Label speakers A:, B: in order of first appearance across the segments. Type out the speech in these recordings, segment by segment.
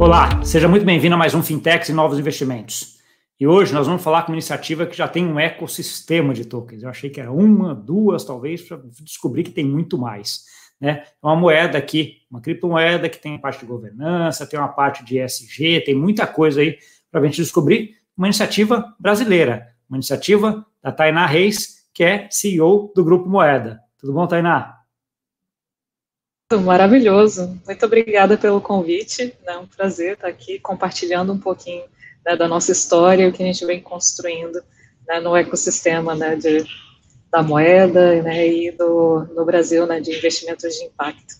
A: Olá, seja muito bem-vindo a mais um Fintechs e Novos Investimentos. E hoje nós vamos falar com uma iniciativa que já tem um ecossistema de tokens. Eu achei que era uma, duas, talvez, para descobrir que tem muito mais. Né? É uma moeda aqui, uma criptomoeda que tem parte de governança, tem uma parte de ESG, tem muita coisa aí para a gente descobrir. Uma iniciativa brasileira, uma iniciativa da Tainá Reis, que é CEO do Grupo Moeda. Tudo bom, Tainá?
B: Maravilhoso. Muito obrigada pelo convite. É um prazer estar aqui compartilhando um pouquinho né, da nossa história, o que a gente vem construindo né, no ecossistema né, de, da moeda né, e do, no Brasil né, de investimentos de impacto.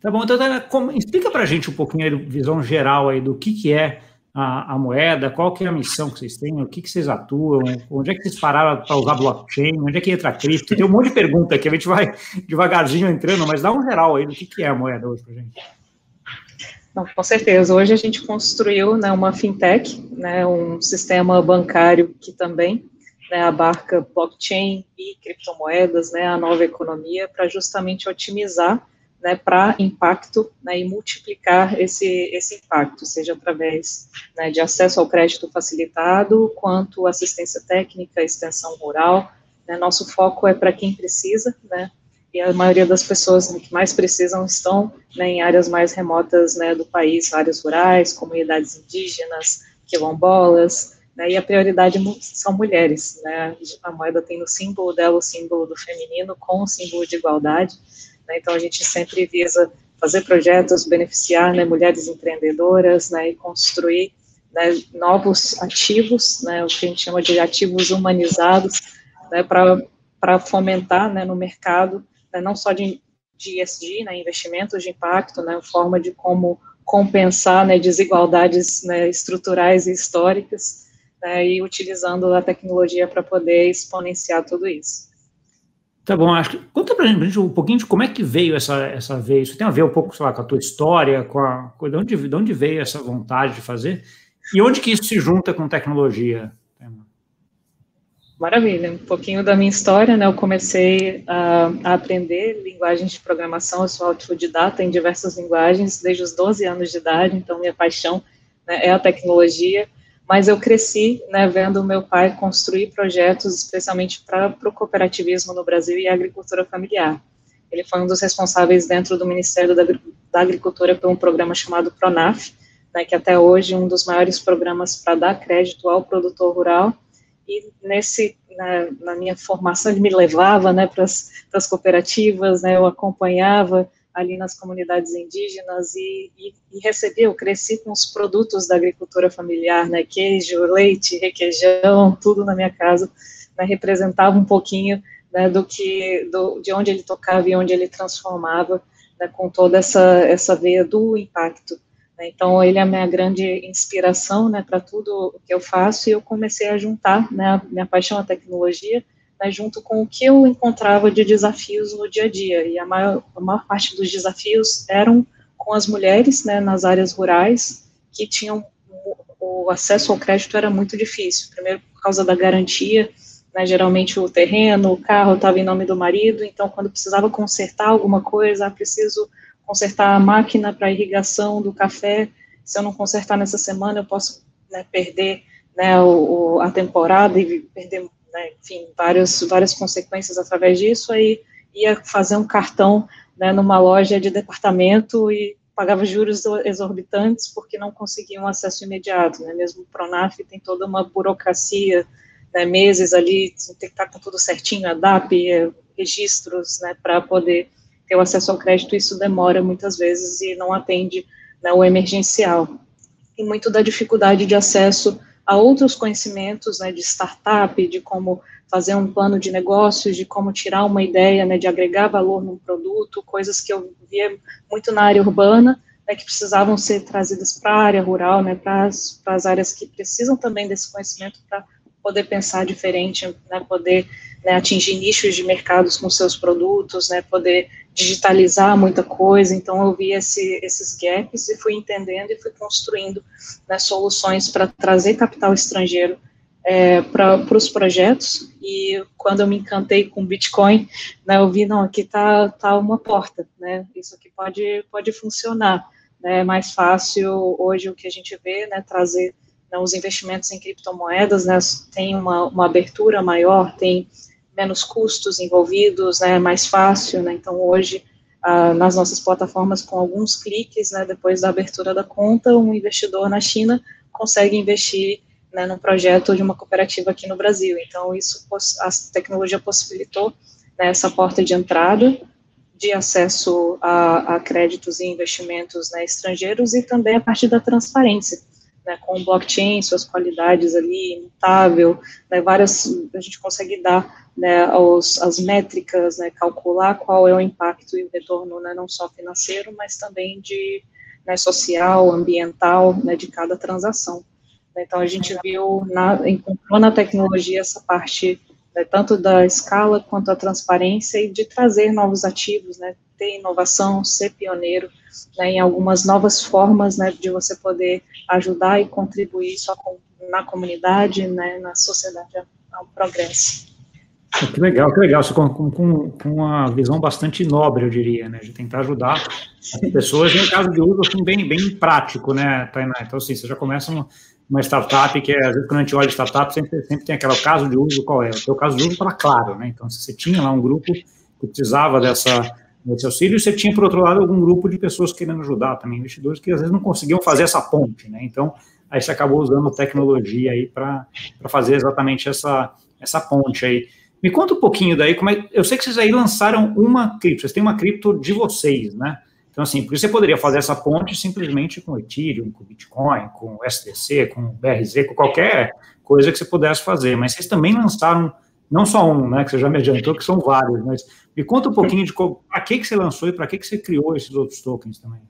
A: Tá bom, então explica para a gente um pouquinho a visão geral aí do que, que é a, a, moeda, qual que é a missão que vocês têm, o que, que vocês atuam, onde é que vocês pararam para usar blockchain, onde é que entra cripto, tem um monte de pergunta que a gente vai devagarzinho entrando, mas dá um geral aí do que, que é a moeda hoje para gente.
B: Não, com certeza. Hoje a gente construiu né, uma fintech, né, um sistema bancário que também né, abarca blockchain e criptomoedas, né, a nova economia, para justamente otimizar né, para impacto né, e multiplicar esse, esse impacto, seja através né, de acesso ao crédito facilitado, quanto assistência técnica, extensão rural. Né, nosso foco é para quem precisa, né, e a maioria das pessoas que mais precisam estão né, em áreas mais remotas do país, áreas rurais, comunidades indígenas, quilombolas, e a prioridade são mulheres. A moeda tem no símbolo dela o símbolo do feminino com o símbolo de igualdade, né? Então, a gente sempre visa fazer projetos, beneficiar né, mulheres empreendedoras né, e construir né, novos ativos, né, o que a gente chama de ativos humanizados, né, para fomentar né, no mercado, né, não só de, de ESG, né, investimentos de impacto, né, forma de como compensar né, desigualdades né, estruturais e históricas, né, e utilizando a tecnologia para poder exponenciar tudo isso.
A: Tá bom, acho que, conta pra gente um pouquinho de como é que veio essa, essa vez. Isso tem a ver um pouco, sei lá, com a tua história, com a, de, onde, de onde veio essa vontade de fazer e onde que isso se junta com tecnologia?
B: Maravilha, um pouquinho da minha história, né? Eu comecei a, a aprender linguagens de programação, eu sou autodidata em diversas linguagens desde os 12 anos de idade, então minha paixão né, é a tecnologia mas eu cresci né, vendo meu pai construir projetos especialmente para o cooperativismo no Brasil e a agricultura familiar. Ele foi um dos responsáveis dentro do Ministério da, da Agricultura por um programa chamado PRONAF, né, que até hoje é um dos maiores programas para dar crédito ao produtor rural, e nesse, na, na minha formação ele me levava né, para as cooperativas, né, eu acompanhava ali nas comunidades indígenas e, e, e recebi, eu cresci com os produtos da agricultura familiar, né, queijo, leite, requeijão, tudo na minha casa, né, representava um pouquinho né, do que, do, de onde ele tocava e onde ele transformava, né, com toda essa, essa veia do impacto. Né, então, ele é a minha grande inspiração, né, para tudo o que eu faço, e eu comecei a juntar, né, a minha paixão à tecnologia, né, junto com o que eu encontrava de desafios no dia a dia. E a maior, a maior parte dos desafios eram com as mulheres né, nas áreas rurais, que tinham o acesso ao crédito era muito difícil. Primeiro, por causa da garantia, né, geralmente o terreno, o carro estava em nome do marido, então quando precisava consertar alguma coisa, ah, preciso consertar a máquina para irrigação do café, se eu não consertar nessa semana, eu posso né, perder né, o, a temporada e perder né, enfim, várias, várias consequências através disso, aí ia fazer um cartão né, numa loja de departamento e pagava juros exorbitantes porque não conseguia um acesso imediato, né, mesmo o Pronaf tem toda uma burocracia, né, meses ali, tem que estar com tudo certinho, a DAP, eh, registros, né, para poder ter o acesso ao crédito, isso demora muitas vezes e não atende né, o emergencial. E muito da dificuldade de acesso a outros conhecimentos né, de startup, de como fazer um plano de negócios, de como tirar uma ideia, né, de agregar valor num produto, coisas que eu via muito na área urbana, né, que precisavam ser trazidas para a área rural, né, para as áreas que precisam também desse conhecimento para poder pensar diferente, né, poder né, atingir nichos de mercados com seus produtos, né, poder digitalizar muita coisa, então eu vi esse, esses gaps e fui entendendo e fui construindo né, soluções para trazer capital estrangeiro é, para os projetos, e quando eu me encantei com Bitcoin, né, eu vi, não, aqui está tá uma porta, né, isso aqui pode, pode funcionar, né, é mais fácil hoje o que a gente vê, né, trazer né, os investimentos em criptomoedas, né, tem uma, uma abertura maior, tem menos custos envolvidos, né, mais fácil, né, então hoje ah, nas nossas plataformas com alguns cliques, né, depois da abertura da conta, um investidor na China consegue investir né, num projeto de uma cooperativa aqui no Brasil. Então isso a tecnologia possibilitou né, essa porta de entrada de acesso a, a créditos e investimentos né, estrangeiros e também a partir da transparência né, com o blockchain, suas qualidades ali, imutável, né, várias, a gente consegue dar né, os, as métricas, né, calcular qual é o impacto e o retorno, né, não só financeiro, mas também de né, social, ambiental, né, de cada transação. Então, a gente viu, na, encontrou na tecnologia essa parte né, tanto da escala quanto a transparência e de trazer novos ativos, né, ter inovação, ser pioneiro né, em algumas novas formas né, de você poder ajudar e contribuir só com, na comunidade, né, na sociedade ao progresso.
A: Que legal, que legal, com, com, com uma visão bastante nobre, eu diria, né, de tentar ajudar as pessoas, em caso de uso, assim, bem, bem prático, né, Tainá? Então, assim, você já começa uma, uma startup, que é, às vezes, quando a gente olha startup, sempre, sempre tem aquele caso de uso, qual é? O seu caso de uso para claro, né, então, se você tinha lá um grupo que precisava dessa nesse auxílio, você tinha, por outro lado, algum grupo de pessoas querendo ajudar também, investidores que às vezes não conseguiam fazer essa ponte, né? Então, aí você acabou usando tecnologia aí para fazer exatamente essa, essa ponte aí. Me conta um pouquinho daí, como é, eu sei que vocês aí lançaram uma cripto, vocês têm uma cripto de vocês, né? Então, assim, porque você poderia fazer essa ponte simplesmente com Ethereum, com Bitcoin, com STC, com BRZ, com qualquer coisa que você pudesse fazer, mas vocês também lançaram não só um, né, que você já me adiantou, que são vários, mas me conta um pouquinho de para que, que você lançou e para que, que você criou esses outros tokens também.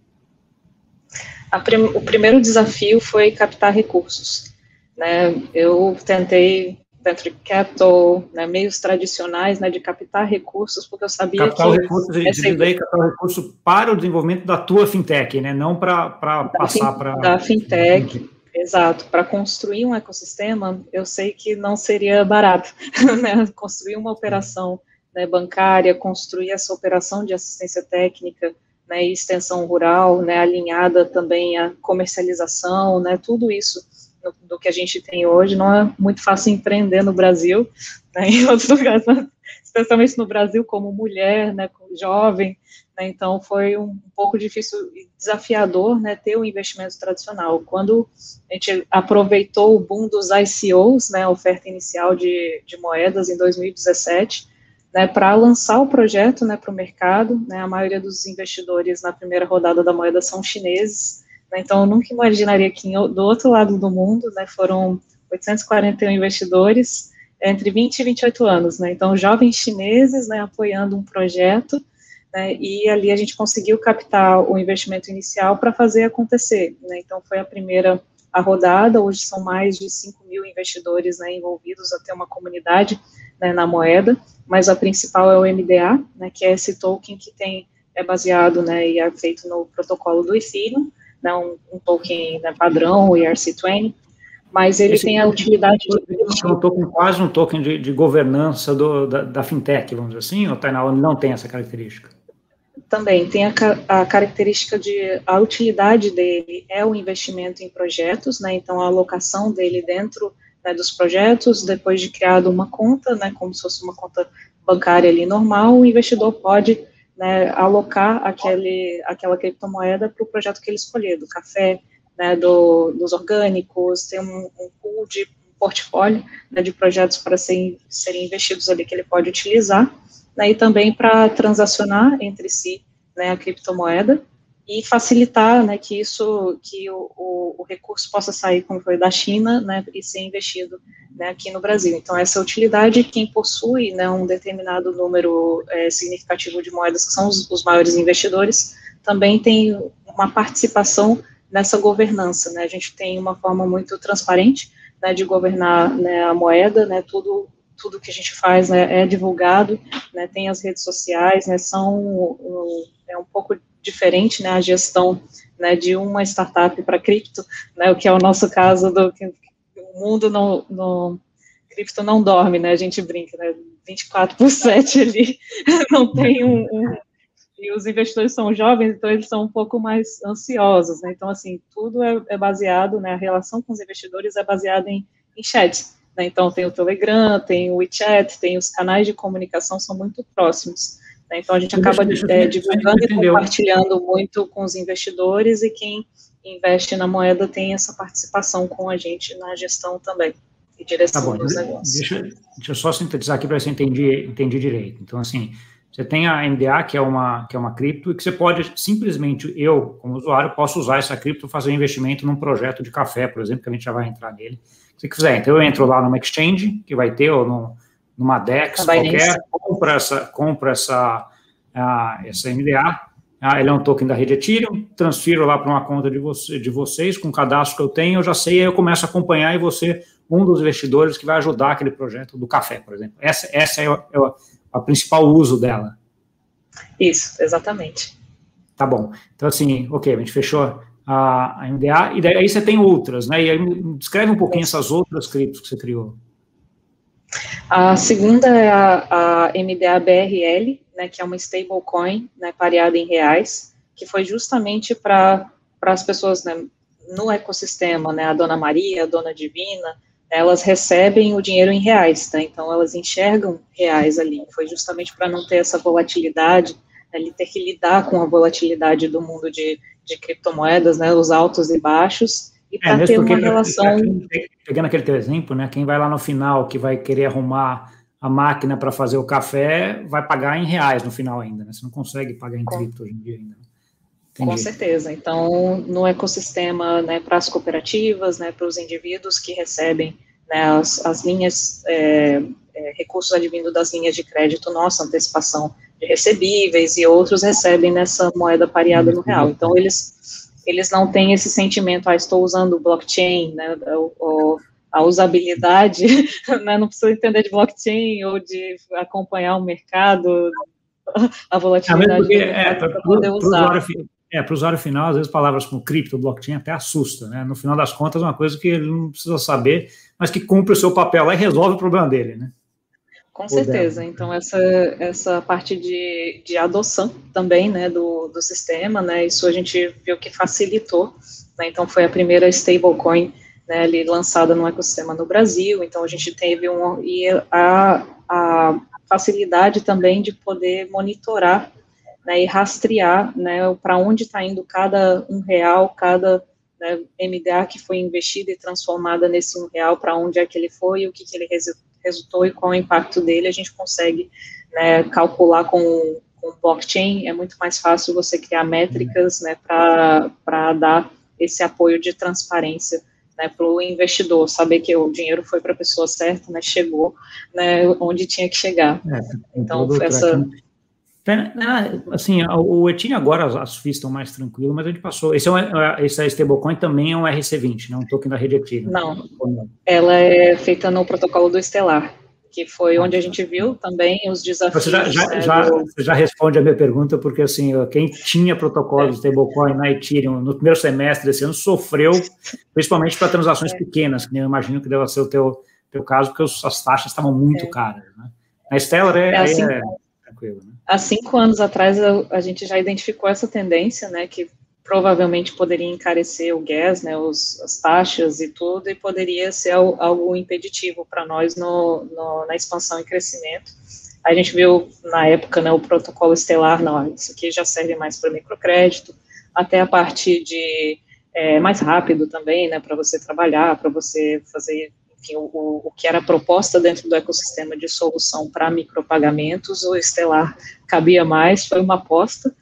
B: Prim, o primeiro desafio foi captar recursos. Né? Eu tentei venture capital, né, meios tradicionais, né, de captar recursos, porque eu sabia
A: captar que... Recursos, essa... daí, captar recursos para o desenvolvimento da tua fintech, né, não para passar para...
B: Da fintech, Exato. Para construir um ecossistema, eu sei que não seria barato, né? Construir uma operação né, bancária, construir essa operação de assistência técnica, né, e extensão rural, né, alinhada também à comercialização, né, tudo isso do, que a gente tem hoje, não é muito fácil empreender no Brasil, né, em outros lugares, especialmente no Brasil como mulher, né, jovem, né, então foi um, pouco difícil e desafiador, né, ter o um investimento tradicional. Quando a gente aproveitou o boom dos ICOs, né, oferta inicial de, de moedas em 2017, né, para lançar o projeto, né, para o mercado, né, a maioria dos investidores na primeira rodada da moeda são chineses, então eu nunca imaginaria que do outro lado do mundo, né, foram 841 investidores, entre 20 e 28 anos, né, então jovens chineses, né, apoiando um projeto, né, e ali a gente conseguiu captar o investimento inicial para fazer acontecer, né, então foi a primeira a rodada, hoje são mais de 5 mil investidores né, envolvidos a ter uma comunidade né, na moeda, mas a principal é o MDA, né, que é esse token que tem, é baseado né, e é feito no protocolo do Ethereum, né, um, token né, padrão, o ERC20, mas ele esse tem a utilidade de...
A: É um token, quase um token de, de governança do, da, da, fintech, vamos dizer assim, ou tá, não tem essa característica?
B: também tem a, a, característica de a utilidade dele é o investimento em projetos, né? Então a alocação dele dentro né, dos projetos, depois de criado uma conta, né, como se fosse uma conta bancária ali normal, o investidor pode né, alocar aquele, aquela criptomoeda para o projeto que ele escolher, do café, né, do, dos orgânicos, tem um, um pool de um portfólio né, de projetos para serem, serem investidos ali que ele pode utilizar, né, e também para transacionar entre si né, a criptomoeda e facilitar né, que isso, que o, o, o, recurso possa sair, como foi da China, né, e ser investido né, aqui no Brasil. Então, essa utilidade, quem possui né, um determinado número é, significativo de moedas, que são os, os, maiores investidores, também tem uma participação nessa governança. Né, a gente tem uma forma muito transparente né, de governar né, a moeda, né, tudo tudo que a gente faz né, é divulgado, né, tem as redes sociais, né, são um, é um pouco diferente, né, a gestão, né, de uma startup para cripto, né, o que é o nosso caso do o mundo não, no cripto não dorme, né, a gente brinca, né, 24 por 7 ali, não tem um, um e os investidores são jovens, então eles são um pouco mais ansiosos, né? Então, assim, tudo é, é baseado, né? A relação com os investidores é baseada em, em chats, né? Então, tem o Telegram, tem o WeChat, tem os canais de comunicação, são muito próximos. Né? Então, a gente acaba é, divulgando e compartilhando muito com os investidores e quem investe na moeda tem essa participação com a gente na gestão também e direção tá bom, dos negócios.
A: Deixa, deixa eu só sintetizar aqui para eu entendi, entendi direito. Então, assim, você tem a MDA, que é uma, que é uma cripto, e que você pode simplesmente, eu, como usuário, posso usar essa cripto fazer um investimento num projeto de café, por exemplo, que a gente já vai entrar nele. Se quiser, então eu entro lá numa exchange, que vai ter, ou no, numa DEX qualquer, compra essa, compra essa, essa MDA, uh, ele é um token da rede Ethereum, transfiro lá para uma conta de, você, de vocês, com o cadastro que eu tenho, eu já sei, aí eu começo a acompanhar e você, um dos investidores que vai ajudar aquele projeto do café, por exemplo. Essa, essa é, o, é a principal uso dela.
B: Isso, exatamente.
A: Tá bom. Então, assim, ok, a gente fechou a, a MDA, e daí você tem outras, né? E aí, descreve um pouquinho essas outras criptos que você criou.
B: A segunda é a, a MDA BRL, né, que é uma stablecoin, né, pareada em reais, que foi justamente para as pessoas né, no ecossistema, né, a Dona Maria, a Dona Divina, elas recebem o dinheiro em reais, tá? Então elas enxergam reais ali. Foi justamente para não ter essa volatilidade, né, ele ter que lidar com a volatilidade do mundo de, de criptomoedas, né? Os altos e baixos, e para é, ter uma relação.
A: Pegando aquele teu exemplo, né? Quem vai lá no final que vai querer arrumar a máquina para fazer o café vai pagar em reais no final ainda, né? Você não consegue pagar em cripto hoje em dia ainda.
B: Entendi. Com certeza. Então, no ecossistema, né, para as cooperativas, né, para os indivíduos que recebem né, as, as linhas, é, é, recursos advindo das linhas de crédito, nossa, antecipação de recebíveis e outros recebem nessa moeda pareada no real. Então, eles, eles não têm esse sentimento, ah, estou usando o blockchain, né, ou, a usabilidade, né, não precisa entender de blockchain ou de acompanhar o mercado, a volatilidade
A: é, para poder usar. É, para o usuário final, às vezes palavras como cripto, blockchain até assusta, né? No final das contas, é uma coisa que ele não precisa saber, mas que cumpre o seu papel lá e resolve o problema dele, né?
B: Com certeza. Então, essa, essa parte de, de adoção também, né, do, do sistema, né, isso a gente viu que facilitou, né, então foi a primeira stablecoin, né, ali lançada no ecossistema no Brasil, então a gente teve um, e a, a facilidade também de poder monitorar né, e rastrear né, para onde está indo cada um real, cada né, MDA que foi investida e transformada nesse um real, para onde é que ele foi, o que, que ele resultou e qual é o impacto dele, a gente consegue né, calcular com, com blockchain, é muito mais fácil você criar métricas né, para dar esse apoio de transparência né, para o investidor, saber que o dinheiro foi para a pessoa certa, né, chegou né, onde tinha que chegar. É, então, essa...
A: Assim, o Ethereum agora as FIIs estão mais tranquilas, mas a gente passou. Esse, é um, esse é stablecoin também é um RC20, né? Um token da rede Ethereum.
B: Não, ela é feita no protocolo do Estelar, que foi onde a gente viu também os desafios.
A: Você já, já, né, já, do... já responde a minha pergunta, porque assim, quem tinha protocolo de stablecoin na Ethereum no primeiro semestre desse ano sofreu, principalmente para transações é. pequenas, que eu imagino que deva ser o teu, teu caso, porque as taxas estavam muito é. caras. Né? Na Stellar é, é assim, é
B: tranquilo. Né? Há cinco anos atrás, a, a, gente já identificou essa tendência, né, que provavelmente poderia encarecer o gas, né, os, as taxas e tudo, e poderia ser algo, algo impeditivo para nós no, no, na expansão e crescimento. A gente viu na época né, o protocolo estelar, não, isso aqui já serve mais para microcrédito, até a parte de é, mais rápido também, né, para você trabalhar, para você fazer enfim, o, o que era proposta dentro do ecossistema de solução para micropagamentos, o Estelar cabia mais, foi uma aposta,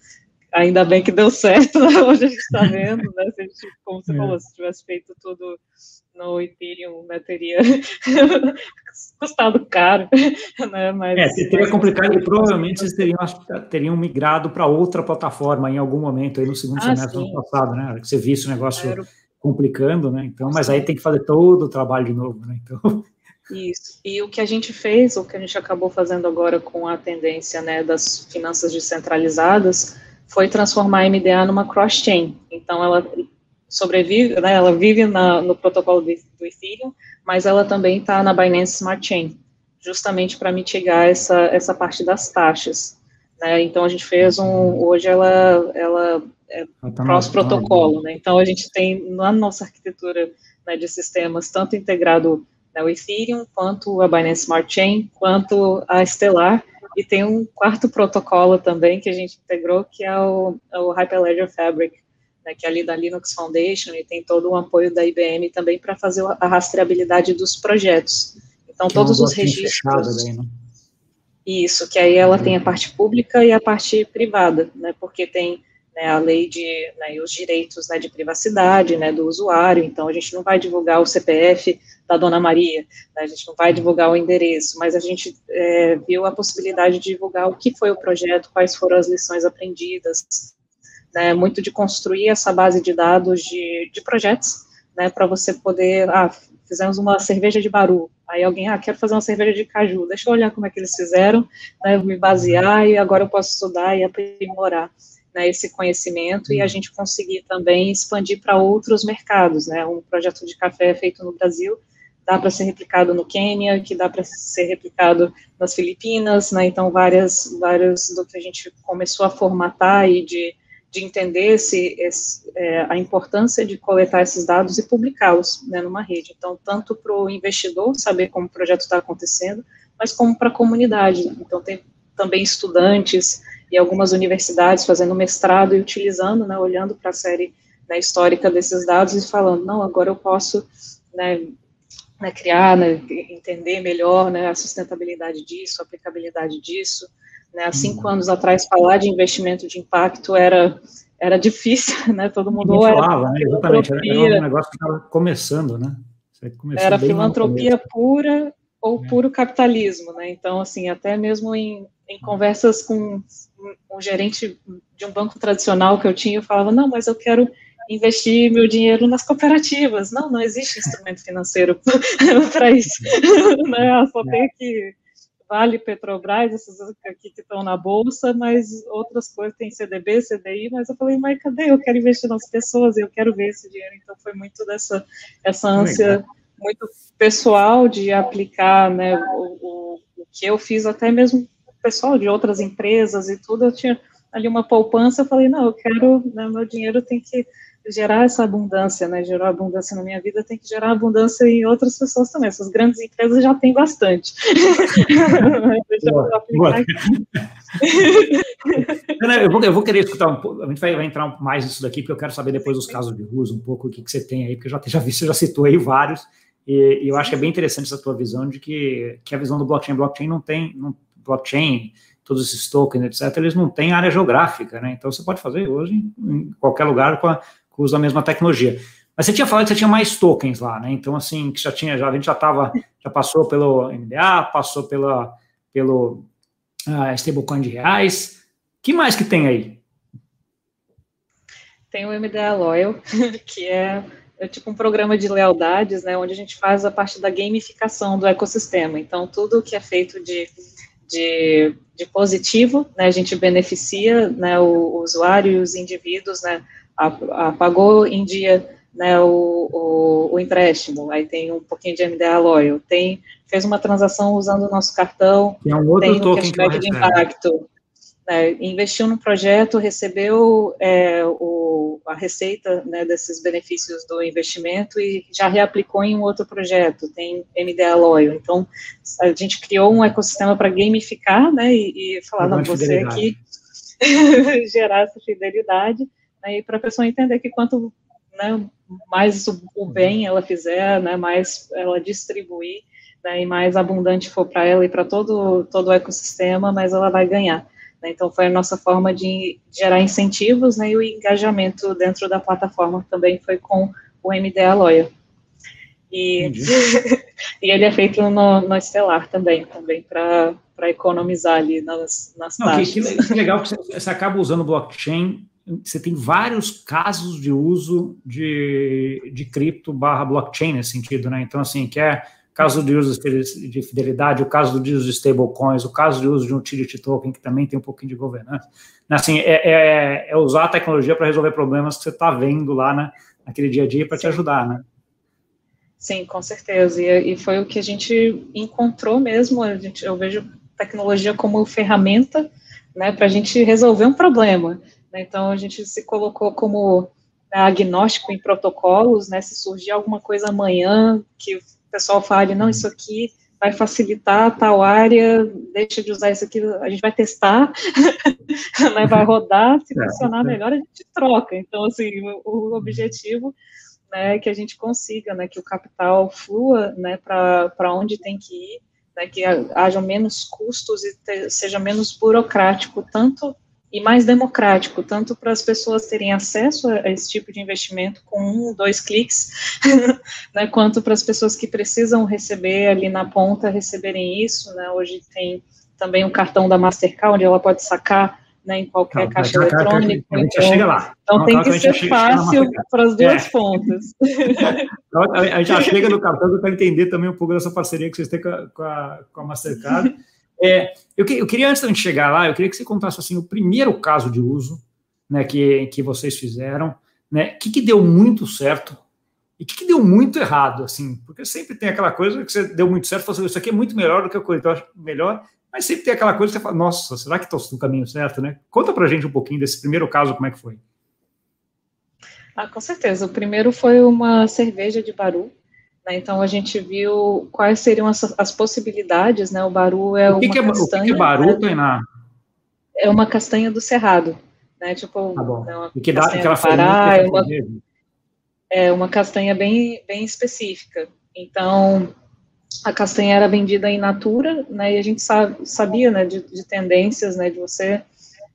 B: ainda bem que deu certo, né? hoje a gente está vendo, né, se a gente, como você é. falou, se tivesse feito tudo no Ethereum, né, teria custado caro, né, mas...
A: É, teria complicado, e provavelmente vocês teriam, teriam migrado para outra plataforma em algum momento, aí no segundo ah, semestre do ano passado, né, que você visse o negócio... Era complicando, né? Então, mas aí tem que fazer todo o trabalho de novo, né? Então.
B: Isso. E o que a gente fez, o que a gente acabou fazendo agora com a tendência né, das finanças descentralizadas, foi transformar a MDA numa cross-chain. Então, ela sobrevive, né, ela vive na, no protocolo do, do Ethereum, mas ela também está na Binance Smart Chain, justamente para mitigar essa, essa parte das taxas. Né? Então a gente fez um, hoje ela, ela é cross-protocolo, né? Então a gente tem na nossa arquitetura né, de sistemas tanto integrado né, o Ethereum, quanto a Binance Smart Chain, quanto a Stellar, e tem um quarto protocolo também que a gente integrou, que é o, é o Hyperledger Fabric, né, que é ali da Linux Foundation, e tem todo o apoio da IBM também para fazer a rastreabilidade dos projetos. Então, que todos é um os registros... Daí, né? Isso, que aí ela tem a parte pública e a parte privada, né, porque tem né, a lei de, né, os direitos né, de privacidade né, do usuário, então a gente não vai divulgar o CPF da Dona Maria, né, a gente não vai divulgar o endereço, mas a gente é, viu a possibilidade de divulgar o que foi o projeto, quais foram as lições aprendidas, né, muito de construir essa base de dados de, de projetos, né, para você poder, ah, fizemos uma cerveja de baru, aí alguém, ah, quero fazer uma cerveja de caju, deixa eu olhar como é que eles fizeram, né, me basear e agora eu posso estudar e aprimorar né, esse conhecimento e a gente conseguir também expandir para outros mercados, né, um projeto de café feito no Brasil dá para ser replicado no Quênia, que dá para ser replicado nas Filipinas, né, então várias, várias do que a gente começou a formatar e de, de entender esse, esse é, a importância de coletar esses dados e publicá-los né, numa rede, então tanto para o investidor saber como o projeto está acontecendo, mas como para a comunidade, então tem também estudantes, e algumas universidades fazendo mestrado e utilizando, né, olhando para a série né, histórica desses dados e falando, não, agora eu posso né, né, criar, né, entender melhor né, a sustentabilidade disso, a aplicabilidade disso. Né, há cinco uhum. anos atrás, falar de investimento de impacto era, era difícil, né, todo mundo...
A: Falava, né, exatamente, era, um negócio que estava começando, né?
B: Era filantropia pura ou é. puro capitalismo, né? Então, assim, até mesmo em, em conversas com um gerente de um banco tradicional que eu tinha, eu falava, não, mas eu quero investir meu dinheiro nas cooperativas. Não, não existe instrumento financeiro para isso. né? Só tem que Vale, Petrobras, essas aqui que estão na bolsa, mas outras coisas tem CDB, CDI, mas eu falei, mas cadê? Eu quero investir nas pessoas, eu quero ver esse dinheiro. Então foi muito dessa essa ânsia muito pessoal de aplicar, né, o, o, o que eu fiz até mesmo pessoal de outras empresas e tudo, eu tinha ali uma poupança, eu falei, não, eu quero, né, meu dinheiro tem que gerar essa abundância, né, gerar abundância na minha vida, tem que gerar abundância em outras pessoas também, essas grandes empresas já têm bastante.
A: eu, vou, eu vou querer escutar um pouco, a gente vai, vai, entrar mais nisso daqui, porque eu quero saber depois dos casos de uso, um pouco o que, que você tem aí, porque eu já, já vi, você já citou aí vários, e, e, eu acho que é bem interessante essa tua visão de que, que a visão do blockchain, blockchain não tem, não, blockchain, todos esses tokens, etc., eles não têm área geográfica, né? Então você pode fazer hoje em qualquer lugar com, a, com o uso da mesma tecnologia. Mas você tinha falado que você tinha mais tokens lá, né? Então, assim, que já tinha, já, a gente já estava, já passou pelo MDA, passou pela, pelo uh, stablecoin de reais. que mais que tem aí?
B: Tem o MDA Loyal, que é, é tipo um programa de lealdades, né? Onde a gente faz a parte da gamificação do ecossistema. Então, tudo que é feito de de, de positivo, né, a gente beneficia né, o, o usuário e os indivíduos, né, a, a pagou em dia né, o, o, o, empréstimo, aí tem um pouquinho de MDA Loyal, tem, fez uma transação usando o nosso cartão,
A: tem um outro tem um cashback
B: de impacto, né, investiu no projeto, recebeu é, o, a receita né, desses benefícios do investimento e já reaplicou em um outro projeto, tem MDA Loyal. Então, a gente criou um ecossistema para gamificar né, e, e falar, não, você aqui gerar essa fidelidade né, e para a pessoa entender que quanto né, mais o, o, bem ela fizer, né, mais ela distribuir, né, e mais abundante for para ela e para todo, todo o ecossistema, mais ela vai ganhar. Né? Então, foi a nossa forma de gerar incentivos, né, e o engajamento dentro da plataforma também foi com o MDA Lawyer. E, e ele é feito no, no Estelar também, também para economizar ali nas, nas Não, taxas.
A: Que, que legal que você, você acaba usando blockchain você tem vários casos de uso de, de cripto barra blockchain nesse sentido, né? Então, assim, que é caso de uso de fidelidade, o caso de uso de stablecoins, o caso de uso de um utility token, que também tem um pouquinho de governança. Assim, é, é, é usar a tecnologia para resolver problemas que você está vendo lá né, naquele dia a dia para te ajudar, né?
B: Sim, com certeza. E, e, foi o que a gente encontrou mesmo. A gente, eu vejo tecnologia como ferramenta né, para a gente resolver um problema. Né? Então, a gente se colocou como agnóstico em protocolos, né, se surgir alguma coisa amanhã que pessoal fale, não, isso aqui vai facilitar tal área, deixa de usar isso aqui, a gente vai testar, né, vai rodar, se é, funcionar é. melhor, a gente troca. Então, assim, o, objetivo né, é que a gente consiga, né, que o capital flua, né, para onde tem que ir, né, que haja menos custos e te, seja menos burocrático, tanto e mais democrático, tanto para as pessoas terem acesso a esse tipo de investimento com um, dois cliques, né, quanto para as pessoas que precisam receber ali na ponta, receberem isso, né, hoje tem também o um cartão da Mastercard, onde ela pode sacar né, em qualquer então, caixa eletrônica.
A: Então, chega lá.
B: Então tem que ser fácil para as duas é. pontas.
A: Então, a gente já chega no cartão para entender também um pouco dessa parceria que vocês têm com a, com a, com a Mastercard. É, eu, eu, queria, antes de a gente chegar lá, eu queria que você contasse assim, o primeiro caso de uso né, que, que vocês fizeram, né, o que, que deu muito certo e o que, que, deu muito errado, assim, porque sempre tem aquela coisa que você deu muito certo, você isso aqui é muito melhor do que que eu acho melhor, mas sempre tem aquela coisa que você fala, nossa, será que estou no caminho certo, né? Conta pra gente um pouquinho desse primeiro caso, como é que foi.
B: Ah, com certeza. O primeiro foi uma cerveja de Baru? Então a gente viu quais seriam as, as possibilidades, né? O baru é
A: o que
B: uma
A: que é,
B: castanha.
A: O que, é baru, né? Tainá?
B: É uma castanha do cerrado, né? Tipo,
A: tá bom.
B: Né,
A: e que dá aquela
B: Pará, é uma, é uma castanha bem, bem específica. Então a castanha era vendida em natura, né? E a gente sabe, sabia, né? De, de tendências, né? De você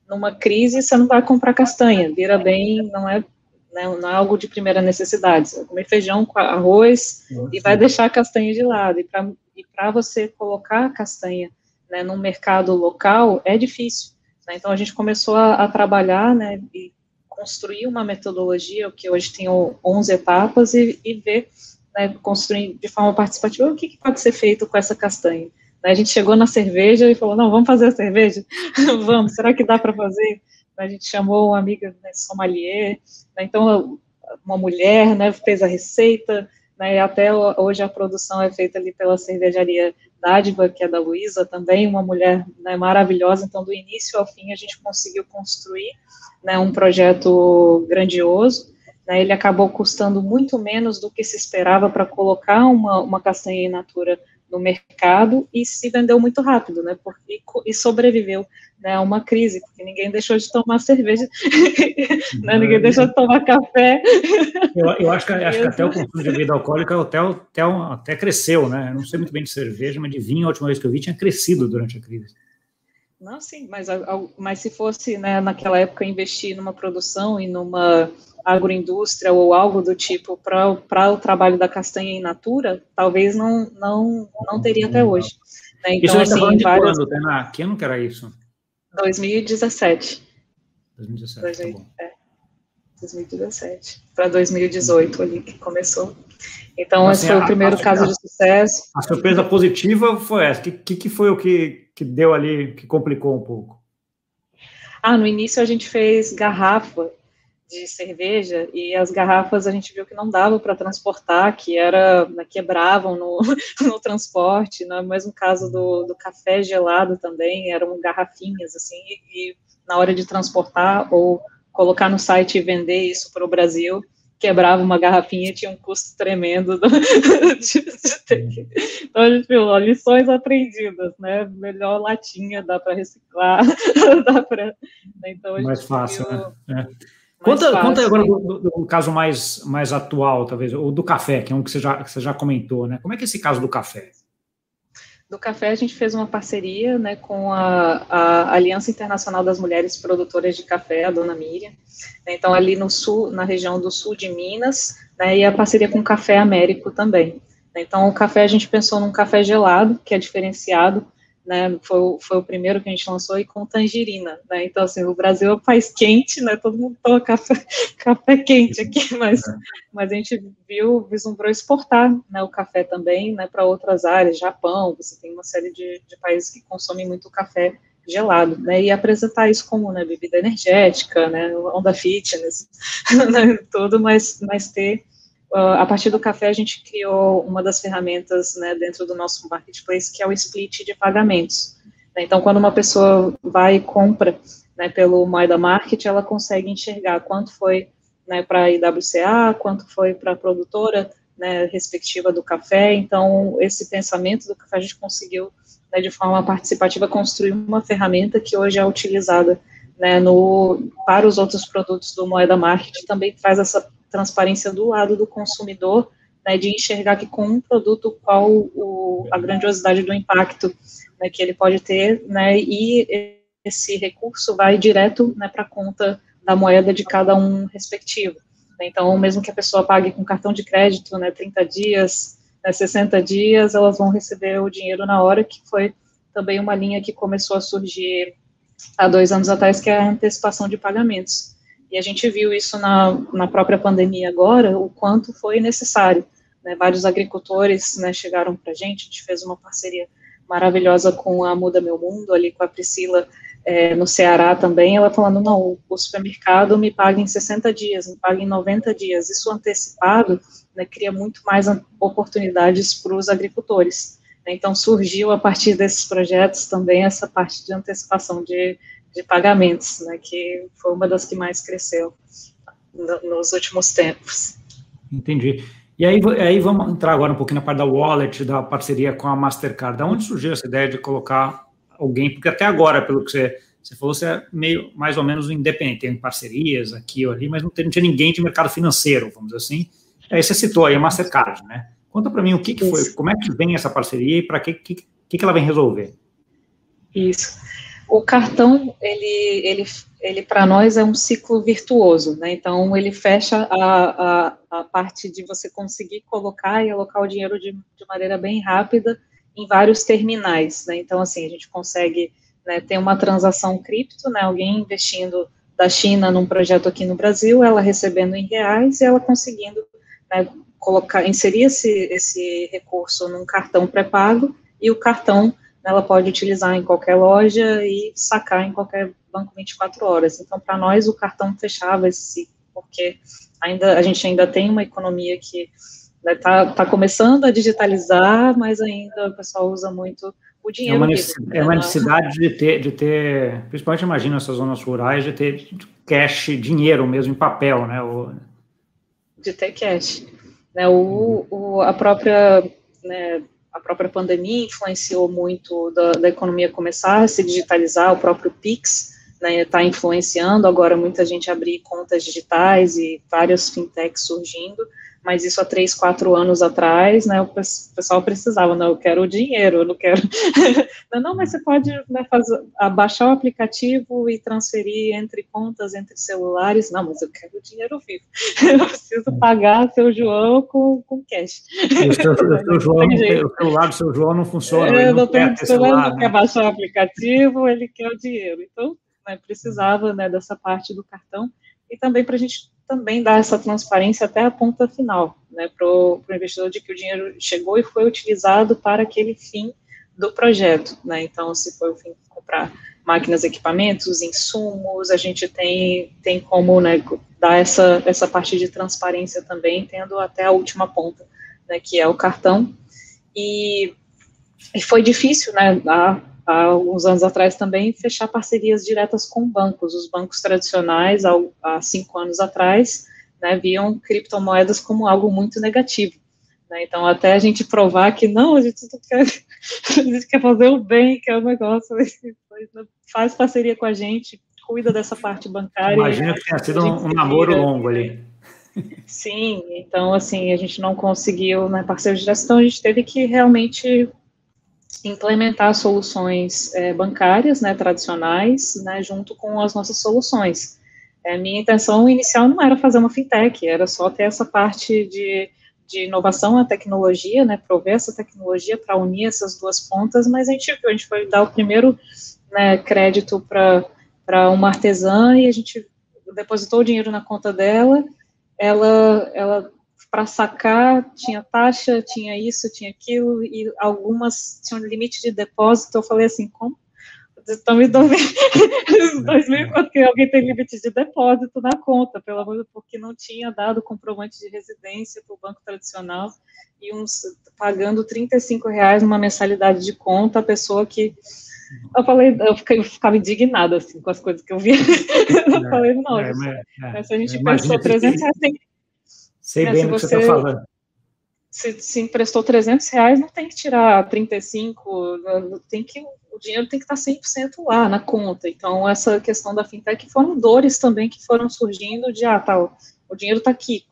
B: numa crise você não vai comprar castanha, vira bem, não é né, não é algo de primeira necessidade. Você vai comer feijão com arroz Nossa. e vai deixar a castanha de lado. E para você colocar a castanha né, no mercado local é difícil. Né? Então a gente começou a, a, trabalhar né, e construir uma metodologia que hoje tem 11 etapas e, e ver, né, construir de forma participativa o que, que pode ser feito com essa castanha. Né, a gente chegou na cerveja e falou, não, vamos fazer a cerveja? vamos, será que dá para fazer? A gente chamou uma amiga né, sommelier, né, então uma mulher né, fez a receita, né, e até hoje a produção é feita ali pela cervejaria Dádiva, que é da Luísa também, uma mulher né, maravilhosa, então do início ao fim a gente conseguiu construir né, um projeto grandioso, né, ele acabou custando muito menos do que se esperava para colocar uma, uma castanha in natura no mercado e se vendeu muito rápido, né, porque, e sobreviveu né, a uma crise, porque ninguém deixou de tomar cerveja, né, ninguém deixou de tomar café.
A: Eu, eu acho, que, acho que até o consumo de bebida alcoólica até, até, até cresceu, né, eu não sei muito bem de cerveja, mas de vinho, a última vez que eu vi, tinha crescido durante a crise.
B: Não, sim, mas, mas se fosse, né, naquela época, investir numa produção e numa agroindústria ou algo do tipo para o trabalho da castanha in natura, talvez não, não, não teria até hoje.
A: Né? Então, isso assim, de várias... quando, Tainá? Que ano que era isso?
B: 2017.
A: 2017, 2000, tá bom. É,
B: 2017. Para 2018 ali que começou. Então, assim, esse foi a, o primeiro a, caso a, de sucesso.
A: A surpresa positiva foi essa. O que, que, que foi o que, que deu ali, que complicou um pouco?
B: Ah, no início a gente fez garrafa de cerveja e as garrafas a gente viu que não dava para transportar, que era né, quebravam no, no transporte, no mesmo caso do, do café gelado também, eram garrafinhas assim, e, e na hora de transportar ou colocar no site e vender isso para o Brasil, quebrava uma garrafinha tinha um custo tremendo do, de, de ter. então a gente viu ó, lições aprendidas, né? Melhor latinha dá para reciclar, dá para né? então
A: mais fácil, viu, né? É. Conta, conta agora do, do, do, caso mais, mais atual, talvez, o do café, que é um que você, já, que você já comentou, né? Como é que é esse caso do café?
B: Do café, a gente fez uma parceria né, com a, a Aliança Internacional das Mulheres Produtoras de Café, a Dona Miriam. Então, ali no sul, na região do sul de Minas, né, e a parceria com o Café Américo também. Então, o café, a gente pensou num café gelado, que é diferenciado, né, foi, foi o primeiro que a gente lançou, e com tangerina, né, então, assim, o Brasil é um país quente, né, todo mundo toma café, café quente aqui, mas, mas a gente viu, vislumbrou exportar, né, o café também, né, para outras áreas, Japão, você tem uma série de, de países que consomem muito café gelado, né, e apresentar isso como, né, bebida energética, né, onda fitness, né, tudo, mas, mas ter a partir do café, a gente criou uma das ferramentas né, dentro do nosso marketplace, que é o split de pagamentos. Então, quando uma pessoa vai e compra né, pelo Moeda Market, ela consegue enxergar quanto foi né, para a IWCA, quanto foi para a produtora né, respectiva do café. Então, esse pensamento do café a gente conseguiu, né, de forma participativa, construir uma ferramenta que hoje é utilizada né, no, para os outros produtos do Moeda Market, também faz essa transparência do lado do consumidor, né, de enxergar que com um produto qual o, a grandiosidade do impacto né, que ele pode ter, né, e esse recurso vai direto né, para a conta da moeda de cada um respectivo. Então, mesmo que a pessoa pague com cartão de crédito, né, 30 dias, né, 60 dias, elas vão receber o dinheiro na hora, que foi também uma linha que começou a surgir há dois anos atrás, que é a antecipação de pagamentos. E a gente viu isso na, na própria pandemia agora, o quanto foi necessário. Né, vários agricultores né, chegaram para a gente, a gente fez uma parceria maravilhosa com a Muda Meu Mundo, ali com a Priscila, é, no Ceará também, ela falando, não, o supermercado me paga em 60 dias, me paga em 90 dias. Isso antecipado né, cria muito mais oportunidades para os agricultores. Então, surgiu a partir desses projetos também essa parte de antecipação de, de pagamentos, né, que foi uma das que mais cresceu no, nos últimos tempos.
A: Entendi. E aí, aí vamos entrar agora um pouquinho na parte da wallet, da parceria com a Mastercard. Da onde surgiu essa ideia de colocar alguém, porque até agora, pelo que você, você falou, você é meio mais ou menos independente, tem parcerias aqui ou ali, mas não, tem, não tinha ninguém de mercado financeiro, vamos dizer assim. Aí você citou aí a Mastercard, né? Conta para mim o que, que foi, como é que vem essa parceria e para que, que, que ela vem resolver?
B: Isso. O cartão, ele, ele, ele para nós é um ciclo virtuoso, né? Então, ele fecha a, a, a parte de você conseguir colocar e alocar o dinheiro de, de maneira bem rápida em vários terminais, né? Então, assim, a gente consegue né, ter uma transação cripto, né? Alguém investindo da China num projeto aqui no Brasil, ela recebendo em reais e ela conseguindo né, colocar, inserir esse, esse recurso num cartão pré-pago e o cartão ela pode utilizar em qualquer loja e sacar em qualquer banco 24 horas. Então, para nós, o cartão fechava esse ciclo, porque ainda, a gente ainda tem uma economia que Está né, tá começando a digitalizar, mas ainda o pessoal usa muito o dinheiro.
A: É uma, necessidade, é uma necessidade de ter, de ter, principalmente imagina essas zonas rurais, de ter cash, dinheiro mesmo em papel, né? O...
B: De ter cash. Né, o, o, a própria né, a própria pandemia influenciou muito da, da, economia começar a se digitalizar, o próprio Pix está né, tá influenciando agora muita gente abrir contas digitais e várias fintechs surgindo, mas isso há três, quatro anos atrás, né, o pessoal precisava, não, eu quero o dinheiro, eu não quero, não, não, mas você pode né, fazer, abaixar o aplicativo e transferir entre contas, entre celulares, não, mas eu quero o dinheiro vivo, eu preciso pagar seu João com, com cash.
A: o, seu, o, seu João, o celular do seu João não funciona,
B: ele não, tem celular, não quer baixar o aplicativo, ele quer o dinheiro, então, né, precisava, né, dessa parte do cartão, e também para a gente também dar essa transparência até a ponta final, né, para o investidor de que o dinheiro chegou e foi utilizado para aquele fim do projeto, né, então se foi o fim de comprar máquinas, equipamentos, insumos, a gente tem, tem como, né, dar essa, essa parte de transparência também, tendo até a última ponta, né, que é o cartão, e, e foi difícil, né, a, há alguns anos atrás também, fechar parcerias diretas com bancos. Os bancos tradicionais, há, cinco anos atrás, né, viam criptomoedas como algo muito negativo. Né, então, até a gente provar que não, a gente, quer, a gente quer fazer o bem, que é o negócio, faz parceria com a gente, cuida dessa parte bancária.
A: Imagina que tenha sido um, um namoro longo ali.
B: Sim, então, assim, a gente não conseguiu, né, parceiro de gestão, a gente teve que realmente implementar soluções é, bancárias, né, tradicionais, né, junto com as nossas soluções. É, minha intenção inicial não era fazer uma fintech, era só ter essa parte de, de inovação na tecnologia, né, prover essa tecnologia para unir essas duas pontas, mas a gente, a gente foi dar o primeiro né, crédito para uma artesã e a gente depositou o dinheiro na conta dela, ela, ela para sacar tinha taxa, tinha isso, tinha aquilo, e algumas tinham limite de depósito. Eu falei assim, como? Estão me dando 2000 porque alguém tem limite de depósito na conta, pelo amor de porque não tinha dado comprovante de residência para o banco tradicional e uns pagando 35 reais numa mensalidade de conta, a pessoa que eu falei, eu, fiquei, eu ficava indignada, assim, com as coisas que eu via. eu é, falei, não, é, é, se a gente prestou 300 reais, tem...
A: Sei né, bem o que você está falando.
B: Se, se emprestou 300 reais, não tem que tirar 35, tem que, o dinheiro tem que estar 100% lá na conta. Então, essa questão da fintech foram dores também que foram surgindo de, ah, tá, o, dinheiro está aqui,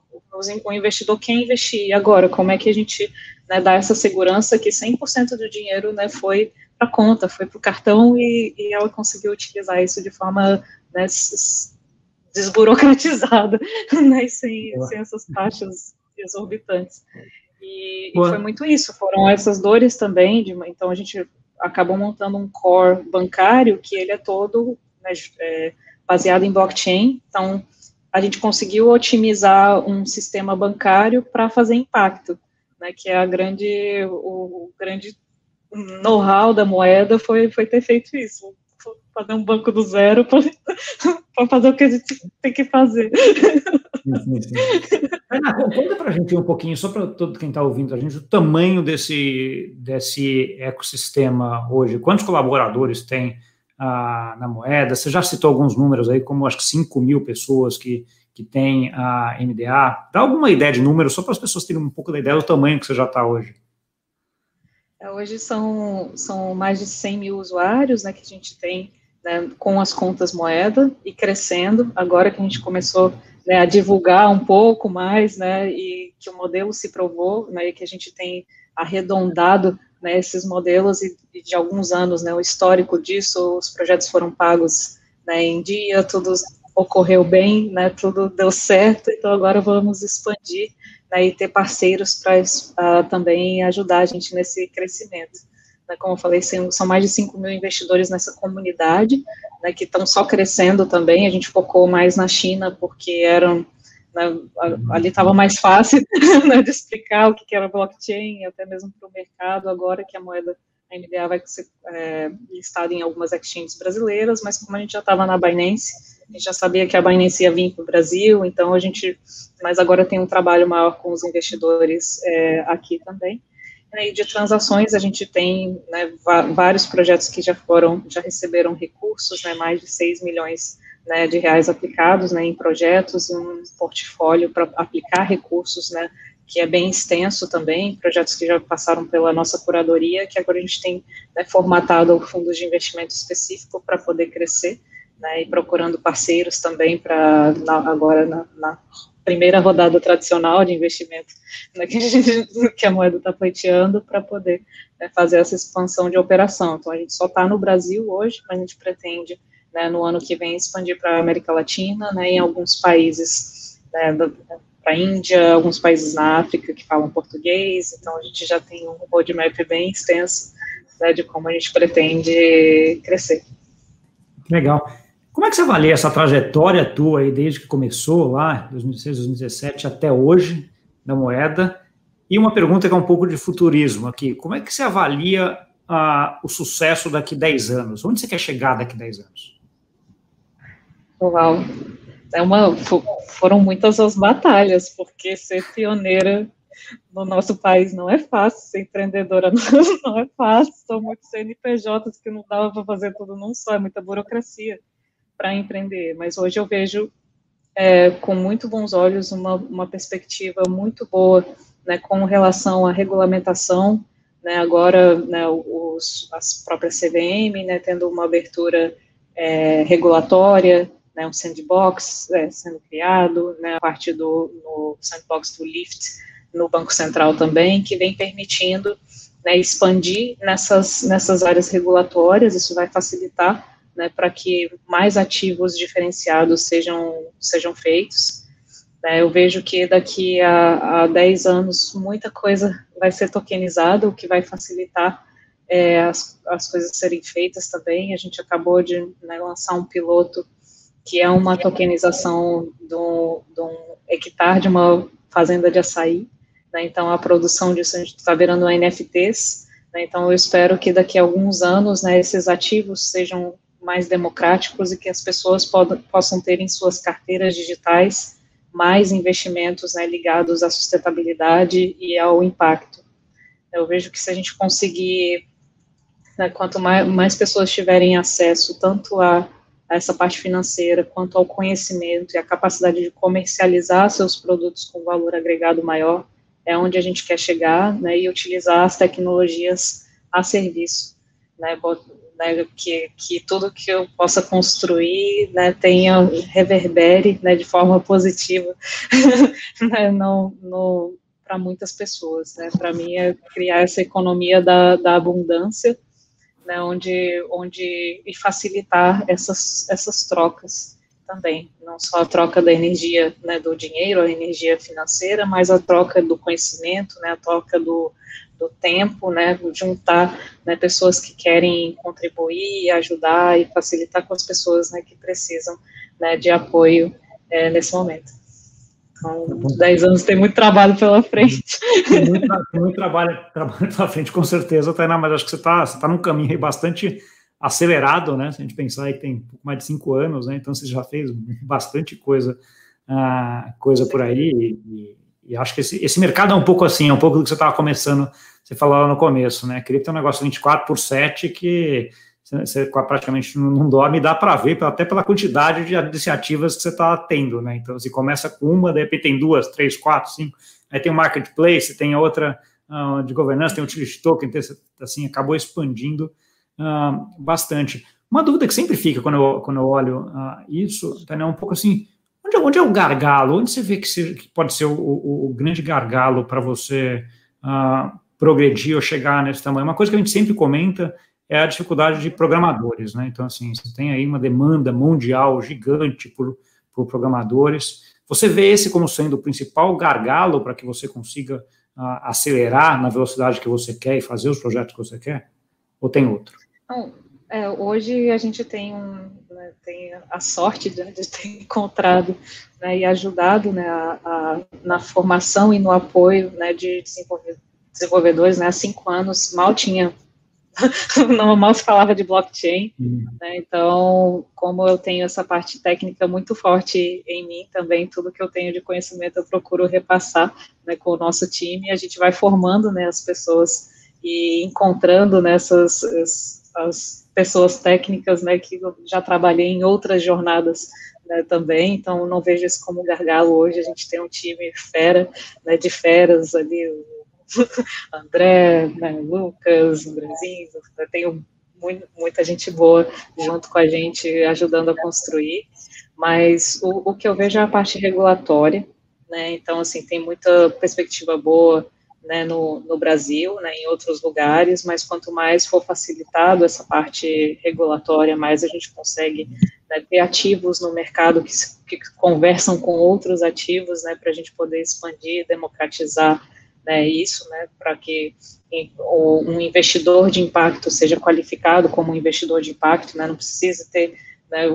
B: o investidor quer investir, e agora, como é que a gente né, dá essa segurança que 100% do dinheiro né, foi para a conta, foi para o cartão e, e, ela conseguiu utilizar isso de forma né, desburocratizada, né, sem, sem essas taxas exorbitantes. E, e, foi muito isso, foram essas dores também, de, então a gente acabou montando um core bancário que ele é todo né, é, baseado em blockchain, então a gente conseguiu otimizar um sistema bancário para fazer impacto, né, que é a grande, o, o grande know-how da moeda foi, foi ter feito isso, fazer um banco do zero para fazer o que a gente tem que fazer.
A: Sim, sim. Ana, conta para a gente um pouquinho, só para todo quem está ouvindo a gente, o tamanho desse, desse ecossistema hoje. Quantos colaboradores tem ah, na moeda? Você já citou alguns números aí, como acho que 5 mil pessoas que, que tem a MDA. Dá alguma ideia de número, só para as pessoas terem um pouco da ideia do tamanho que você já está hoje.
B: É, hoje são, são mais de 100 mil usuários né, que a gente tem né, com as contas moeda e crescendo. Agora que a gente começou né, a divulgar um pouco mais, né, e que o modelo se provou, né, e que a gente tem arredondado né, esses modelos e, e, de alguns anos, né, o histórico disso, os projetos foram pagos né, em dia, tudo ocorreu bem, né, tudo deu certo, então agora vamos expandir né, e ter parceiros para uh, também ajudar a gente nesse crescimento. Né, como eu falei, são mais de 5 mil investidores nessa comunidade, né, que estão só crescendo também, a gente focou mais na China, porque eram, né, ali estava mais fácil né, de explicar o que era blockchain, até mesmo para o mercado, agora que a moeda a MDA vai ser é, listada em algumas exchanges brasileiras, mas como a gente já estava na Binance, a gente já sabia que a Binance ia vir para o Brasil, então a gente, mas agora tem um trabalho maior com os investidores é, aqui também. E de transações, a gente tem né, vários projetos que já foram, já receberam recursos, né, mais de 6 milhões né, de reais aplicados né, em projetos, um portfólio para aplicar recursos, né, que é bem extenso também, projetos que já passaram pela nossa curadoria, que agora a gente tem né, formatado o fundo de investimento específico para poder crescer né, e procurando parceiros também para agora na, na, primeira rodada tradicional de investimento né, que, a gente, que, a moeda está pleiteando para poder né, fazer essa expansão de operação. Então, a gente só está no Brasil hoje, mas a gente pretende, né, no ano que vem, expandir para a América Latina, né, em alguns países, né, para a Índia, alguns países na África que falam português, então a gente já tem um roadmap bem extenso de como a gente pretende crescer.
A: Legal. Como é que você avalia essa trajetória tua aí, desde que começou lá, 2016, 2017, até hoje, da moeda? E uma pergunta que é um pouco de futurismo aqui. Como é que você avalia ah, o sucesso daqui 10 anos? Onde você quer chegar daqui 10 anos?
B: Uau! É uma, foram muitas as batalhas, porque ser pioneira no nosso país não é fácil, ser empreendedora não, não é fácil, são muitos CNPJs que não dava para fazer tudo num só, é muita burocracia para empreender, mas hoje eu vejo é, com muito bons olhos uma, uma perspectiva muito boa né, com relação à regulamentação, né, agora né, os, as próprias CVM né, tendo uma abertura é, regulatória, né, um sandbox é, sendo criado, né, a parte do no sandbox do LIFT no Banco Central também, que vem permitindo né, expandir nessas, nessas áreas regulatórias, isso vai facilitar né, para que mais ativos diferenciados sejam, sejam feitos. Né, eu vejo que daqui a, a 10 anos muita coisa vai ser tokenizada, o que vai facilitar é, as, as coisas serem feitas também. A gente acabou de né, lançar um piloto que é uma tokenização de um hectare de uma fazenda de açaí. Né, então, a produção disso a gente está virando NFTs. Né, então, eu espero que daqui a alguns anos né, esses ativos sejam mais democráticos e que as pessoas possam ter em suas carteiras digitais mais investimentos né, ligados à sustentabilidade e ao impacto. Eu vejo que se a gente conseguir né, quanto mais, mais pessoas tiverem acesso tanto a, a essa parte financeira, quanto ao conhecimento e a capacidade de comercializar seus produtos com valor agregado maior, é onde a gente quer chegar, né, e utilizar as tecnologias a serviço, né, né, que, que tudo que eu possa construir né, tenha reverbere né, de forma positiva né, no, para muitas pessoas. Né, para mim é criar essa economia da, da abundância, né, onde, onde e facilitar essas, essas trocas também, não só a troca da energia, né, do dinheiro, a energia financeira, mas a troca do conhecimento, né, a troca do, do tempo, né, juntar né, pessoas que querem contribuir, ajudar e facilitar com as pessoas né, que precisam né, de apoio é, nesse momento. Então, 10 anos tem muito trabalho pela frente.
A: Tem muito, tem muito trabalho, trabalho pela frente, com certeza, Tainá, mas acho que você está você tá num caminho bastante acelerado, né? Se a gente pensar aí que tem pouco mais de cinco anos, né? Então você já fez bastante coisa, uh, coisa por aí, e, e, acho que esse, esse mercado é um pouco assim, é um pouco do que você estava começando, você falou lá no começo, né? Cripto é um negócio 24 por 7 que você praticamente não dorme dá para ver até pela quantidade de iniciativas que você está tendo, né? Então, você começa com uma, de repente tem duas, três, quatro, cinco, aí tem o marketplace, tem outra uh, de governança, tem o utility token, tem, assim, acabou expandindo uh, bastante. Uma dúvida que sempre fica quando eu, quando eu olho uh, isso, tá, né, um pouco assim, onde, onde, é o gargalo? Onde você vê que, seja, que pode ser o, o, o grande gargalo para você progredir ou chegar nesse tamanho? Uma coisa que a gente sempre comenta é a dificuldade de programadores, né? Então, assim, você tem aí uma demanda mundial gigante por, por programadores. Você vê esse como sendo o principal gargalo para que você consiga uh, acelerar na velocidade que você quer e fazer os projetos que você quer? Ou tem outro?
B: Não, é, hoje a gente tem, um, né, tem a sorte de, de ter encontrado né, e ajudado né, a, a, na formação e no apoio né, de desenvolvedores. Né, há cinco anos mal tinha não mal se falava de blockchain, uhum. né, então, como eu tenho essa parte técnica muito forte em mim também, tudo que eu tenho de conhecimento eu procuro repassar né, com o nosso time, e a gente vai formando né, as pessoas e encontrando nessas né, as, as pessoas técnicas né, que eu já trabalhei em outras jornadas né, também, então não vejo isso como gargalo. Hoje, a gente tem um time fera, né, de feras ali, André, né, Lucas, Andrezinho, tenho muito, muita gente boa junto com a gente, ajudando a construir, mas o, o que eu vejo é a parte regulatória, né, então, assim, tem muita perspectiva boa, né, no, no, Brasil, né, em outros lugares, mas quanto mais for facilitado essa parte regulatória, mais a gente consegue né, ter ativos no mercado que, que conversam com outros ativos, né, para a gente poder expandir, democratizar né, isso, né, para que um investidor de impacto seja qualificado como um investidor de impacto, né, não precisa ter né,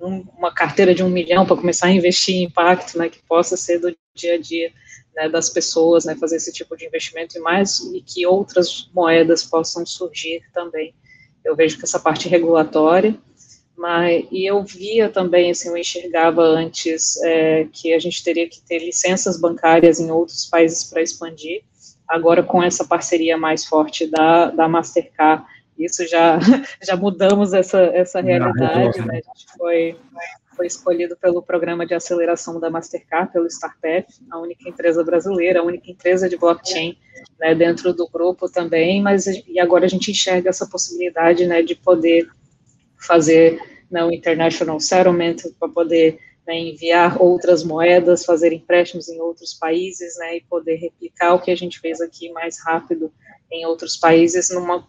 B: um, uma carteira de um milhão para começar a investir em impacto, né, que possa ser do dia a dia né, das pessoas, né, fazer esse tipo de investimento e mais, e que outras moedas possam surgir também. Eu vejo que essa parte regulatória, mas, e eu via também, assim, eu enxergava antes é, que a gente teria que ter licenças bancárias em outros países para expandir, agora com essa parceria mais forte da, da Mastercard, isso já, já mudamos essa, essa realidade, né, a gente foi, foi escolhido pelo programa de aceleração da Mastercard, pelo StarPath, a única empresa brasileira, a única empresa de blockchain, né, dentro do grupo também, mas, e agora a gente enxerga essa possibilidade, né, de poder fazer né, o international settlement para poder né, enviar outras moedas, fazer empréstimos em outros países, né, e poder replicar o que a gente fez aqui mais rápido em outros países, numa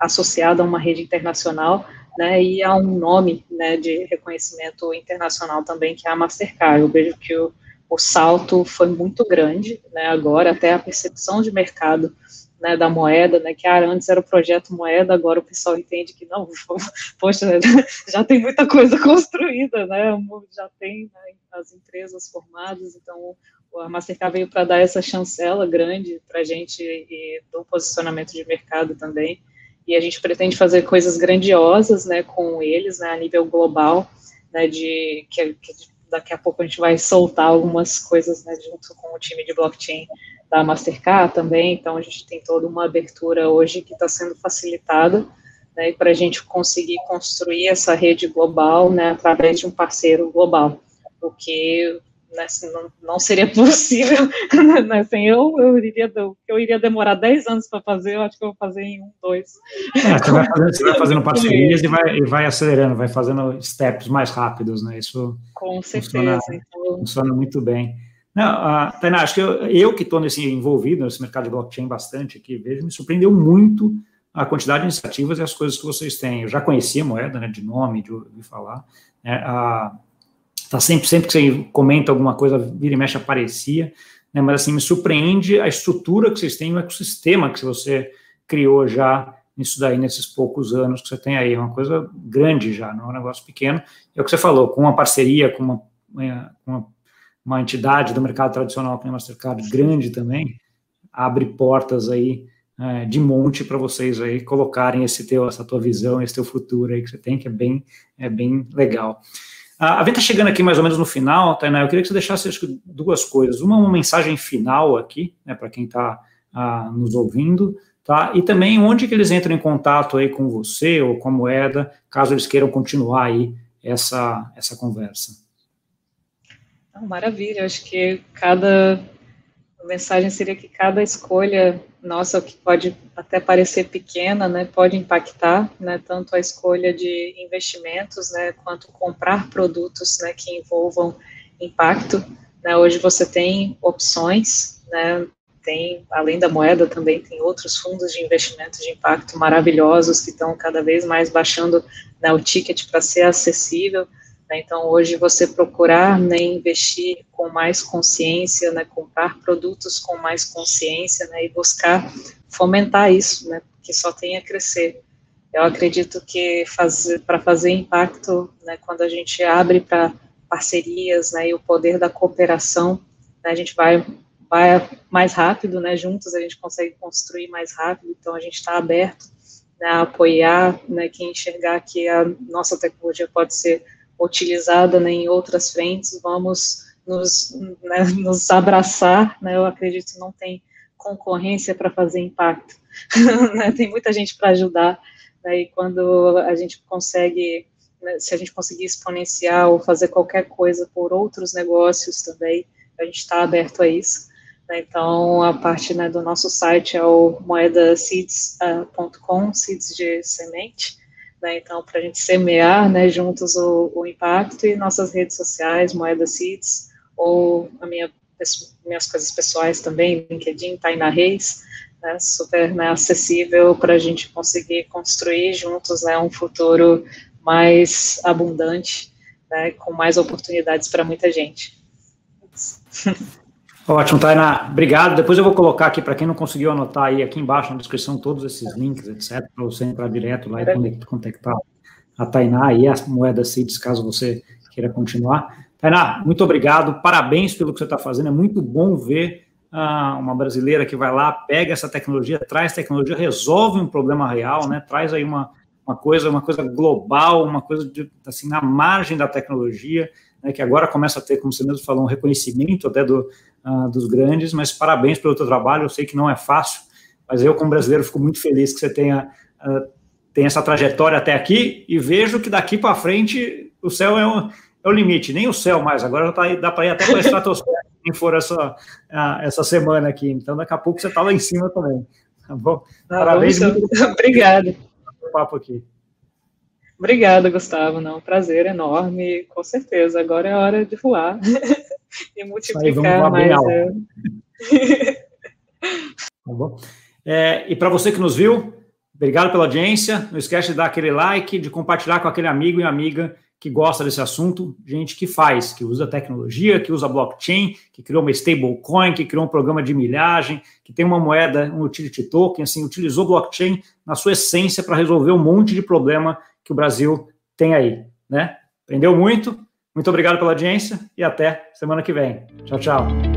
B: associada a uma rede internacional, né, e a um nome, né, de reconhecimento internacional também, que é a Mastercard. Eu vejo que o, o salto foi muito grande, né, agora até a percepção de mercado né, da moeda, né, que ah, antes era o projeto moeda, agora o pessoal entende que não, poxa, já tem muita coisa construída, né, já tem né, as empresas formadas, então a Mastercard veio para dar essa chancela grande para a gente e do posicionamento de mercado também, e a gente pretende fazer coisas grandiosas, né, com eles, né, a nível global, né, de que, que daqui a pouco a gente vai soltar algumas coisas, né, junto com o time de blockchain da Mastercard também, então a gente tem toda uma abertura hoje que está sendo facilitada, né, para a gente conseguir construir essa rede global, né, através de um parceiro global, o que né, não, não, seria possível, né, assim, eu, eu, iria, eu iria demorar 10 anos para fazer, eu acho que eu vou fazer em um, dois.
A: É, você, vai fazendo, você vai fazendo parcerias e vai, e vai acelerando, vai fazendo steps mais rápidos, né, isso
B: Com certeza.
A: Funciona, então... funciona muito bem. Não, uh, Tainá, acho que eu, eu que estou nesse envolvido nesse mercado de blockchain bastante aqui, vejo, me surpreendeu muito a quantidade de iniciativas e as coisas que vocês têm. Eu já conhecia a moeda, né, de nome, de ouvir falar. Né, a, tá sempre, sempre que você comenta alguma coisa, vira e mexe aparecia, né, mas assim, me surpreende a estrutura que vocês têm, o ecossistema que você criou já nisso daí, nesses poucos anos que você tem aí. É uma coisa grande já, não é um negócio pequeno. É o que você falou, com uma parceria, com uma, é, uma, uma entidade do mercado tradicional, que é a Mastercard, grande também, abre portas aí é, de monte para vocês aí colocarem esse teu, essa tua visão, esse teu futuro aí que você tem, que é bem, é bem legal. A gente está chegando aqui mais ou menos no final, Tainá, eu queria que você deixasse duas coisas. Uma, uma mensagem final aqui, né, para quem está ah, nos ouvindo, tá? E também onde que eles entram em contato aí com você ou com a moeda, caso eles queiram continuar aí essa, essa conversa.
B: Maravilha, acho que cada mensagem seria que cada escolha nossa, que pode até parecer pequena, né, pode impactar, né, tanto a escolha de investimentos, né, quanto comprar produtos, né, que envolvam impacto. Né, hoje você tem opções, né, tem, além da moeda, também tem outros fundos de investimento de impacto maravilhosos que estão cada vez mais baixando né, o ticket para ser acessível. Né? Então, hoje, você procurar né, investir com mais consciência, né, comprar produtos com mais consciência né, e buscar fomentar isso, né, que só tem a crescer. Eu acredito que para fazer impacto, né, quando a gente abre para parcerias né, e o poder da cooperação, né, a gente vai, vai mais rápido, né, juntos a gente consegue construir mais rápido, então a gente está aberto né, a apoiar, né, que enxergar que a nossa tecnologia pode ser utilizada né, em outras frentes, vamos nos, né, nos abraçar, né, eu acredito que não tem concorrência para fazer impacto, né, tem muita gente para ajudar, né, e quando a gente consegue, né, se a gente conseguir exponenciar ou fazer qualquer coisa por outros negócios também, a gente está aberto a isso, então a parte né, do nosso site é o moedaseeds.com, seeds de semente, né, então, para a gente semear né, juntos o, o, impacto e nossas redes sociais, Moeda Seeds, ou a minha, minhas coisas pessoais também, LinkedIn, Taina Reis, né, super né, acessível para a gente conseguir construir juntos né, um futuro mais abundante, né, com mais oportunidades para muita gente.
A: Ótimo, Tainá. Obrigado. Depois eu vou colocar aqui, para quem não conseguiu anotar aí, aqui embaixo na descrição, todos esses links, etc., para você entrar direto lá e contactar a Tainá e a Moeda Seeds, caso você queira continuar. Tainá, muito obrigado. Parabéns pelo que você está fazendo. É muito bom ver ah, uma brasileira que vai lá, pega essa tecnologia, traz tecnologia, resolve um problema real, né? Traz aí uma, uma coisa, uma coisa global, uma coisa de, assim, na margem da tecnologia, né, que agora começa a ter, como você mesmo falou, um reconhecimento até do, uh, dos grandes, mas parabéns pelo teu trabalho, eu sei que não é fácil, mas eu, como brasileiro, fico muito feliz que você tenha, uh, tenha essa trajetória até aqui e vejo que daqui para frente o céu é o, é o limite, nem o céu mais, agora tá, dá para ir até para a estratosfera, quem for essa, uh, essa semana aqui, então daqui a pouco você está lá em cima também, tá bom?
B: Ah, parabéns. Muito... Obrigado.
A: Papo aqui.
B: Obrigada, Gustavo. Não, prazer enorme, com certeza. Agora é hora de voar e multiplicar mais. É.
A: tá bom? É, e para você que nos viu, obrigado pela audiência. Não esquece de dar aquele like, de compartilhar com aquele amigo e amiga que gosta desse assunto, gente que faz, que usa tecnologia, que usa blockchain, que criou uma stablecoin, que criou um programa de milhagem, que tem uma moeda, um utility token, assim, utilizou blockchain na sua essência para resolver um monte de problema que o Brasil tem aí, né? Aprendeu muito? Muito obrigado pela audiência e até semana que vem. Tchau, tchau.